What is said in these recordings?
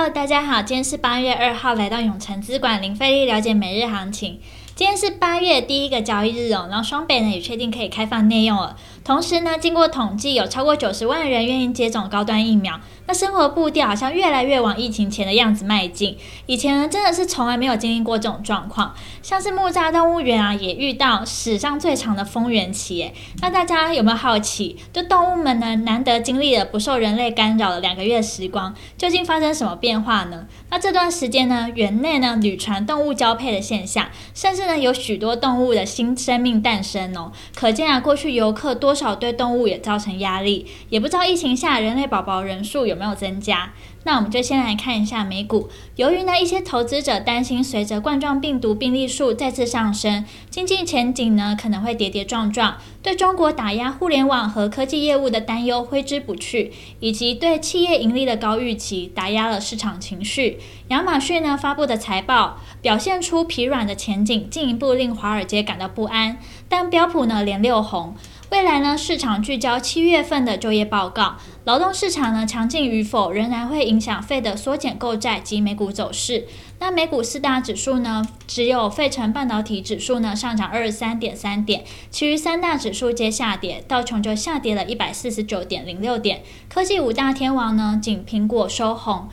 Hello，大家好，今天是八月二号，来到永诚资管零费力了解每日行情。今天是八月第一个交易日哦，然后双北呢也确定可以开放内用了。同时呢，经过统计，有超过九十万人愿意接种高端疫苗。那生活步调好像越来越往疫情前的样子迈进。以前呢，真的是从来没有经历过这种状况。像是木栅动物园啊，也遇到史上最长的封园期。那大家有没有好奇，就动物们呢，难得经历了不受人类干扰的两个月时光，究竟发生什么变化呢？那这段时间呢，园内呢屡传动物交配的现象，甚至呢有许多动物的新生命诞生哦。可见啊，过去游客多少对动物也造成压力，也不知道疫情下人类宝宝人数有没有增加。那我们就先来看一下美股。由于呢一些投资者担心，随着冠状病毒病例数再次上升，经济前景呢可能会跌跌撞撞，对中国打压互联网和科技业务的担忧挥之不去，以及对企业盈利的高预期打压了市场情绪。亚马逊呢发布的财报表现出疲软的前景，进一步令华尔街感到不安。但标普呢连六红。未来呢，市场聚焦七月份的就业报告，劳动市场呢强劲与否仍然会影响费的缩减购债及美股走势。那美股四大指数呢，只有费城半导体指数呢上涨二十三点三点，其余三大指数皆下跌，道琼就下跌了一百四十九点零六点。科技五大天王呢，仅苹果收红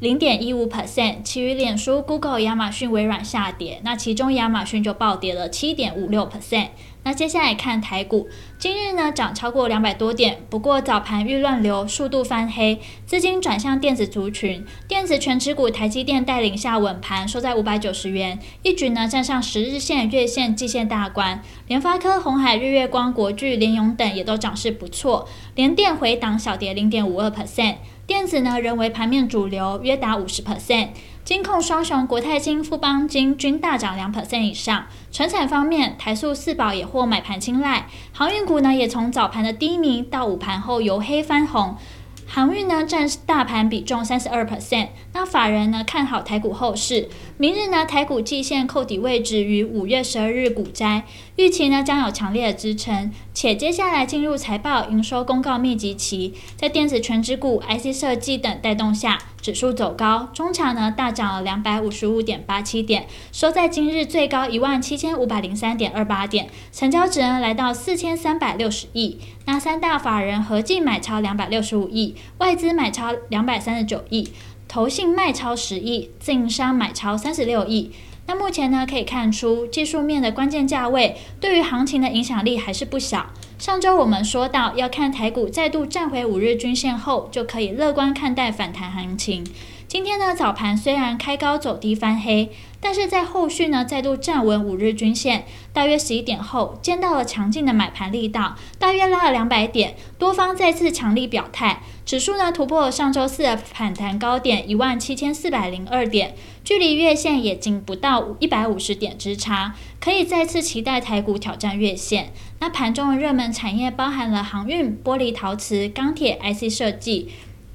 零点一五 percent，其余脸书、Google、亚马逊、微软下跌，那其中亚马逊就暴跌了七点五六 percent。那接下来看台股，今日呢涨超过两百多点，不过早盘遇乱流，数度翻黑，资金转向电子族群，电子权值股台积电带领下稳盘，收在五百九十元，一举呢站上十日线、月线、季线大关。联发科、鸿海、日月光、国巨、联咏等也都涨势不错，联电回档小跌零点五二 percent，电子呢仍为盘面主流，约达五十 percent。金控双雄国泰金、富邦金均大涨两 percent 以上。成产方面，台塑四宝也获买盘青睐，航运股呢也从早盘的低迷到午盘后由黑翻红。航运呢占大盘比重三十二 percent，那法人呢看好台股后市，明日呢台股季线扣底位置于五月十二日股灾，预期呢将有强烈的支撑，且接下来进入财报营收公告密集期，在电子权值股、IC 设计等带动下，指数走高，中场呢大涨了两百五十五点八七点，收在今日最高一万七千五百零三点二八点，成交值呢来到四千三百六十亿，那三大法人合计买超两百六十五亿。外资买超两百三十九亿，投信卖超十亿，自营商买超三十六亿。那目前呢，可以看出技术面的关键价位对于行情的影响力还是不小。上周我们说到，要看台股再度站回五日均线后，就可以乐观看待反弹行情。今天呢，早盘虽然开高走低翻黑，但是在后续呢再度站稳五日均线，大约十一点后见到了强劲的买盘力道，大约拉了两百点，多方再次强力表态，指数呢突破了上周四的反弹高点一万七千四百零二点，距离月线也仅不到一百五十点之差，可以再次期待台股挑战月线。那盘中的热门产业包含了航运、玻璃、陶瓷、钢铁、IC 设计，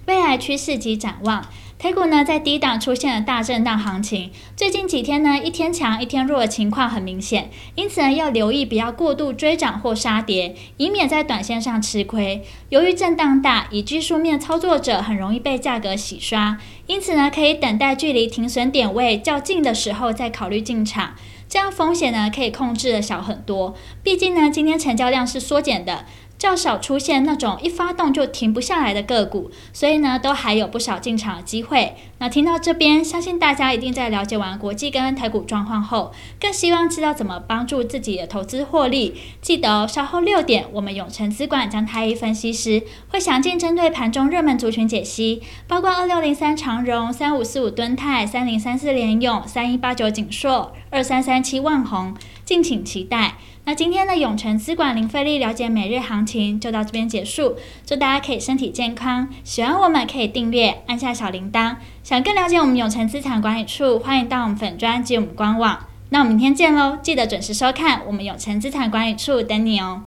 未来趋势及展望。台股呢，在低档出现了大震荡行情，最近几天呢，一天强一天弱的情况很明显，因此呢，要留意不要过度追涨或杀跌，以免在短线上吃亏。由于震荡大，以技术面操作者很容易被价格洗刷，因此呢，可以等待距离停损点位较近的时候再考虑进场，这样风险呢可以控制的小很多。毕竟呢，今天成交量是缩减的。较少出现那种一发动就停不下来的个股，所以呢，都还有不少进场的机会。那听到这边，相信大家一定在了解完国际跟台股状况后，更希望知道怎么帮助自己的投资获利。记得，稍后六点，我们永诚资管张太一分析师会详尽针对盘中热门族群解析，包括二六零三长荣、三五四五敦泰、三零三四联咏、三一八九景硕、二三三七万宏，敬请期待。那今天的永诚资管零费力了解每日行情就到这边结束，祝大家可以身体健康，喜欢我们可以订阅，按下小铃铛。想更了解我们永诚资产管理处，欢迎到我们粉专及我们官网。那我们明天见喽，记得准时收看我们永诚资产管理处等你哦。